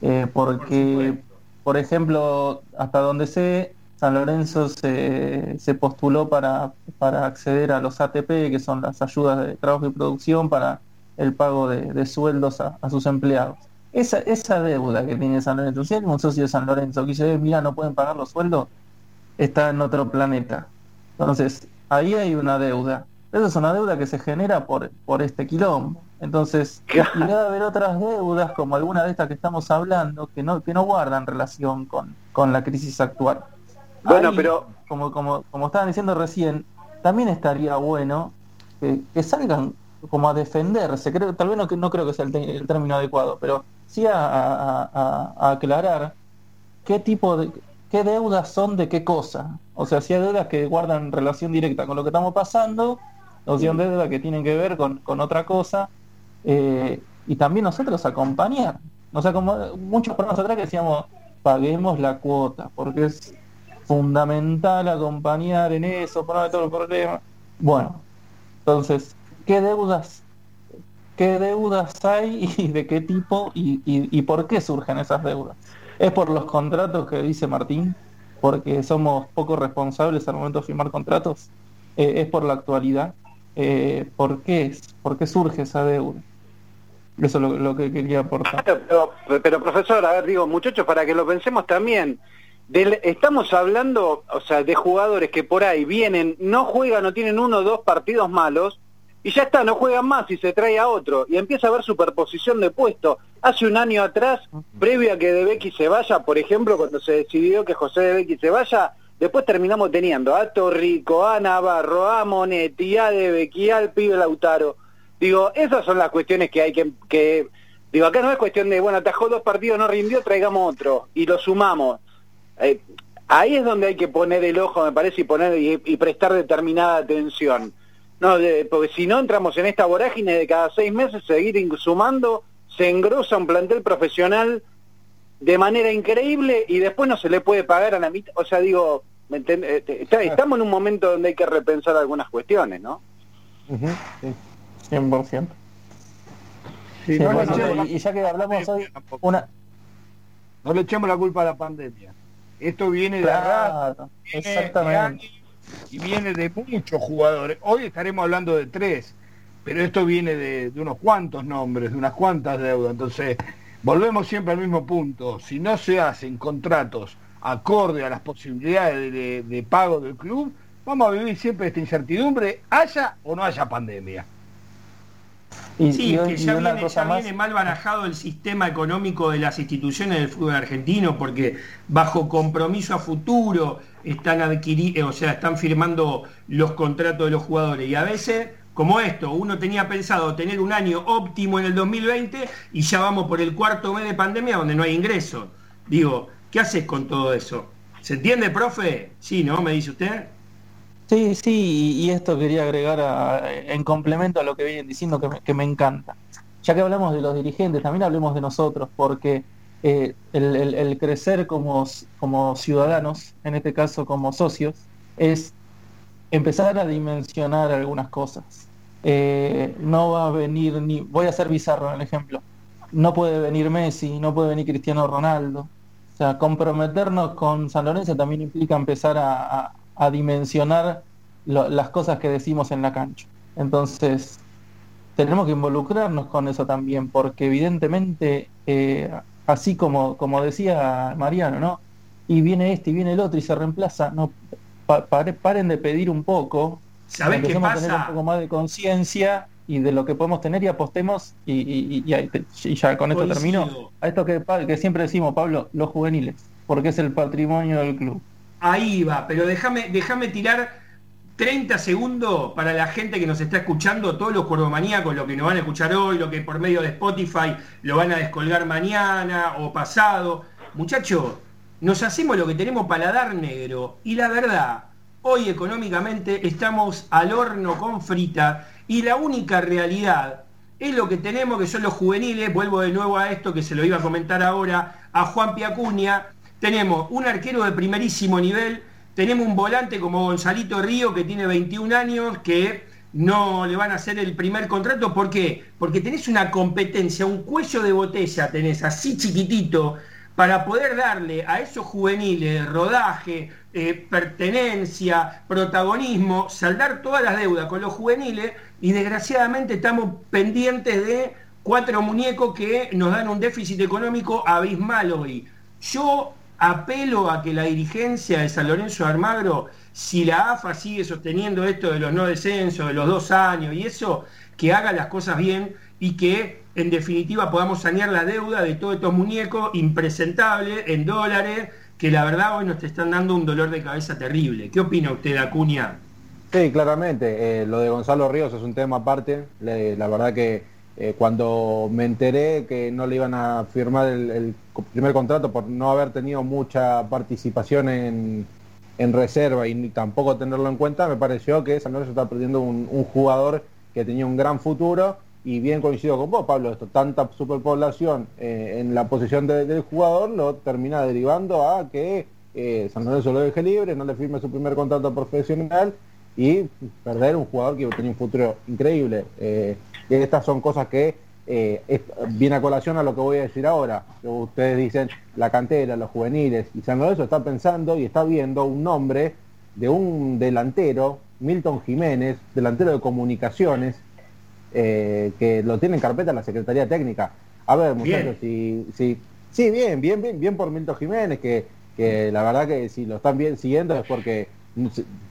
Eh, porque, por ejemplo, hasta donde sé, San Lorenzo se, se postuló para, para, acceder a los ATP, que son las ayudas de trabajo y producción para el pago de, sueldos a, sus empleados. Esa, esa deuda que tiene San Lorenzo, si hay un socio de San Lorenzo que dice, mira, no pueden pagar los sueldos, está en otro planeta. Entonces, ahí hay una deuda. Esa es una deuda que se genera por, por este quilombo. Entonces, y debe haber otras deudas, como alguna de estas que estamos hablando, que no, que no guardan relación con, con la crisis actual. Bueno, pero... Como, como, como estaban diciendo recién, también estaría bueno que, salgan como a defenderse. Creo, tal vez no, no creo que sea el, término adecuado, pero sí a, aclarar qué tipo de qué deudas son de qué cosa. O sea, si hay deudas que guardan relación directa con lo que estamos pasando, o si hay deudas que tienen que ver con, con otra cosa, eh, y también nosotros acompañar. O sea, como muchos programas atrás que decíamos, paguemos la cuota, porque es fundamental acompañar en eso, para todo el problema. Bueno, entonces, ¿qué deudas qué deudas hay y de qué tipo y, y, por qué surgen esas deudas. ¿Es por los contratos que dice Martín? ¿Porque somos poco responsables al momento de firmar contratos? Eh, ¿Es por la actualidad? Eh, ¿Por qué es? ¿Por qué surge esa deuda? Eso es lo, que quería aportar. Pero, pero, profesor, a ver, digo, muchachos, para que lo pensemos también, estamos hablando, o sea, de jugadores que por ahí vienen, no juegan, no tienen uno o dos partidos malos, y ya está, no juegan más y se trae a otro, y empieza a haber superposición de puestos. Hace un año atrás, previo a que De Becky se vaya, por ejemplo, cuando se decidió que José De Becky se vaya, después terminamos teniendo a Torrico, a Navarro, a Monetti, a De Becky, al pibe Lautaro. Digo, esas son las cuestiones que hay que, que... Digo, acá no es cuestión de, bueno, atajó dos partidos, no rindió, traigamos otro, y lo sumamos. Eh, ahí es donde hay que poner el ojo, me parece, y poner y, prestar determinada atención. No, porque si no entramos en esta vorágine de cada seis meses seguir sumando, se engrosa un plantel profesional de manera increíble y después no se le puede pagar a la mitad. O sea, digo, eh, estamos en un momento donde hay que repensar algunas cuestiones, ¿no? 100%. y, ya que hablamos hoy, una... No le echemos la culpa a la pandemia. Esto viene de exactamente. y viene de muchos jugadores. Hoy estaremos hablando de tres, pero esto viene de, unos cuantos nombres, de unas cuantas deudas. Entonces, volvemos siempre al mismo punto. Si no se hacen contratos acorde a las posibilidades de, pago del club, vamos a vivir siempre esta incertidumbre, haya o no haya pandemia. Y, sí, que ya, viene, mal barajado el sistema económico de las instituciones del fútbol argentino, porque bajo compromiso a futuro están adquiriendo, o sea, están firmando los contratos de los jugadores. Y a veces, como esto, uno tenía pensado tener un año óptimo en el 2020 y ya vamos por el cuarto mes de pandemia donde no hay ingresos. Digo, ¿qué haces con todo eso? ¿Se entiende, profe? Sí, ¿no? Me dice usted. Sí, sí, y esto quería agregar en complemento a lo que vienen diciendo que me, encanta. Ya que hablamos de los dirigentes, también hablemos de nosotros, porque eh, el, crecer como, como ciudadanos, en este caso como socios, es empezar a dimensionar algunas cosas. Eh, no va a venir ni, voy a ser bizarro en el ejemplo, no puede venir Messi, no puede venir Cristiano Ronaldo. O sea, comprometernos con San Lorenzo también implica empezar a a dimensionar las cosas que decimos en la cancha. Entonces, tenemos que involucrarnos con eso también, porque evidentemente, eh, así como, como decía Mariano, ¿no? Y viene este y viene el otro y se reemplaza, no paren de pedir un poco, ¿Sabes qué pasa? tener un poco más de conciencia y de lo que podemos tener y apostemos y, ya con esto termino a esto que, que siempre decimos Pablo los juveniles porque es el patrimonio del club Ahí va, pero déjame, tirar 30 segundos para la gente que nos está escuchando, todos los cuervomaníacos, lo que nos van a escuchar hoy, lo que por medio de Spotify lo van a descolgar mañana o pasado. Muchachos, nos hacemos lo que tenemos para dar negro y la verdad, hoy económicamente estamos al horno con frita y la única realidad es lo que tenemos que son los juveniles, vuelvo de nuevo a esto que se lo iba a comentar ahora a Juan Piacuña, tenemos un arquero de primerísimo nivel, tenemos un volante como Gonzalito Río que tiene 21 años, que no le van a hacer el primer contrato. ¿Por qué? Porque tenés una competencia, un cuello de botella tenés así chiquitito para poder darle a esos juveniles rodaje, eh, pertenencia, protagonismo, saldar todas las deudas con los juveniles y desgraciadamente estamos pendientes de cuatro muñecos que nos dan un déficit económico abismal hoy. Yo apelo a que la dirigencia de San Lorenzo de Almagro, si la AFA sigue sosteniendo esto de los no descensos, de los dos años y eso, que haga las cosas bien y que en definitiva podamos sanear la deuda de todos estos muñecos impresentables en dólares, que la verdad hoy nos están dando un dolor de cabeza terrible. ¿Qué opina usted, Acuña? Sí, claramente. Eh, lo de Gonzalo Ríos es un tema aparte. la verdad que eh, cuando me enteré que no le iban a firmar el, primer contrato por no haber tenido mucha participación en, reserva y tampoco tenerlo en cuenta, me pareció que San Lorenzo está perdiendo un, jugador que tenía un gran futuro y bien coincido con vos, Pablo, esto, tanta superpoblación eh, en la posición del jugador lo termina derivando a que eh, San Lorenzo lo deje libre, no le firme su primer contrato profesional y perder un jugador que tenía un futuro increíble. Eh, estas son cosas que eh, viene a colación a lo que voy a decir ahora. Ustedes dicen la cantera, los juveniles, y San Lorenzo está pensando y está viendo un nombre de un delantero, Milton Jiménez, delantero de comunicaciones, eh, que lo tiene en carpeta la Secretaría Técnica. A ver, muchachos, si, si, sí, bien, bien, bien, bien por Milton Jiménez, que, que la verdad que si lo están bien siguiendo es porque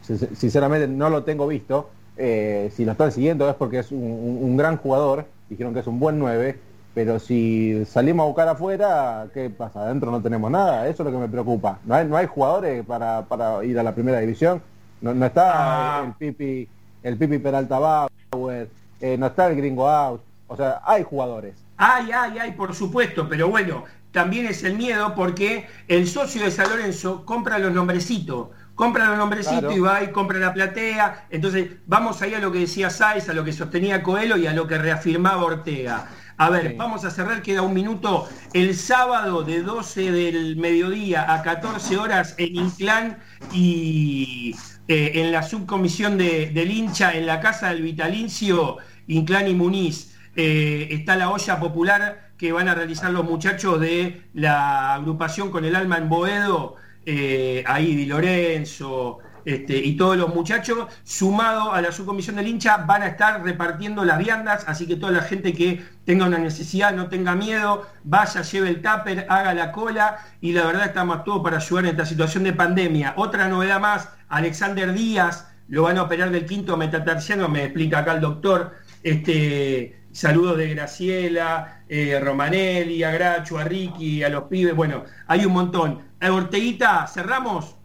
sinceramente no lo tengo visto. Eh, si lo están siguiendo es porque es un, gran jugador, dijeron que es un buen 9, pero si salimos a buscar afuera, ¿qué pasa? Adentro no tenemos nada, eso es lo que me preocupa. No hay, no hay jugadores para, ir a la primera división, no, está ah. el Pipi, el Pipi Peralta Bauer, eh, no está el Gringo Out, o sea, hay jugadores. Hay, hay, hay, por supuesto, pero bueno, también es el miedo porque el socio de San Lorenzo compra los nombrecitos compra los nombrecitos y va y compra la platea. Entonces, vamos ahí a lo que decía Sáez, a lo que sostenía Coelho y a lo que reafirmaba Ortega. A ver, vamos a cerrar, queda un minuto. El sábado de 12 del mediodía a 14 horas en Inclán y eh, en la subcomisión del hincha, en la casa del Vitalicio, Inclán y Muniz, eh, está la olla popular que van a realizar los muchachos de la agrupación con el alma en Boedo eh, ahí Di Lorenzo este, y todos los muchachos, sumado a la subcomisión del hincha, van a estar repartiendo las viandas, así que toda la gente que tenga una necesidad, no tenga miedo, vaya, lleve el tupper, haga la cola, y la verdad estamos todos para ayudar en esta situación de pandemia. Otra novedad más, Alexander Díaz, lo van a operar del quinto metatarsiano, me explica acá el doctor, este, saludos de Graciela, eh, Romanelli, a Gracho, a Ricky, a los pibes, bueno, hay un montón. Orteguita, cerramos.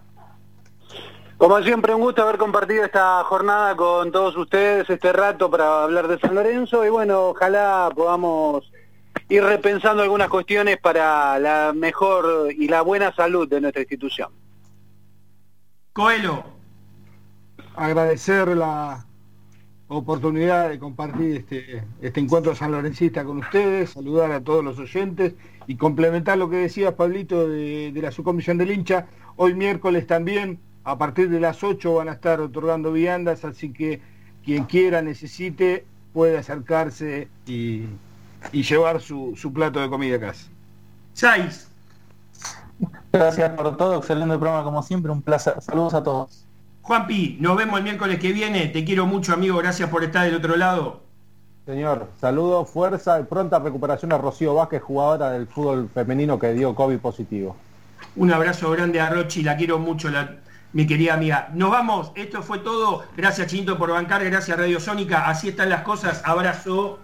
Como siempre, un gusto haber compartido esta jornada con todos ustedes, este rato para hablar de San Lorenzo y bueno, ojalá podamos ir repensando algunas cuestiones para la mejor y la buena salud de nuestra institución. Coelho. Agradecer la oportunidad de compartir este, este encuentro sanlorencista con ustedes, saludar a todos los oyentes y complementar lo que decía Pablito de, la subcomisión del hincha. Hoy miércoles también, a partir de las 8 van a estar otorgando viandas, así que quien quiera, necesite, puede acercarse y, llevar su, plato de comida a casa. Chais. Gracias por todo, excelente programa como siempre, un placer. Saludos a todos. Juanpi, nos vemos el miércoles que viene. Te quiero mucho, amigo. Gracias por estar del otro lado. Señor, saludo, fuerza y pronta recuperación a Rocío Vázquez, jugadora del fútbol femenino que dio COVID positivo. Un abrazo grande a Rochi, la quiero mucho, mi querida amiga. Nos vamos, esto fue todo. Gracias Chinto por bancar, gracias Radio Sónica. Así están las cosas. Abrazo.